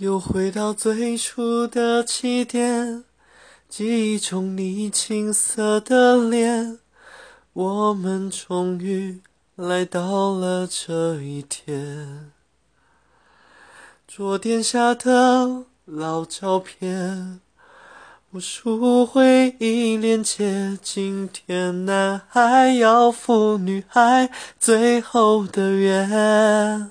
又回到最初的起点，记忆中你青涩的脸，我们终于来到了这一天。桌垫下的老照片，无数回忆连接。今天男孩要赴女孩最后的约。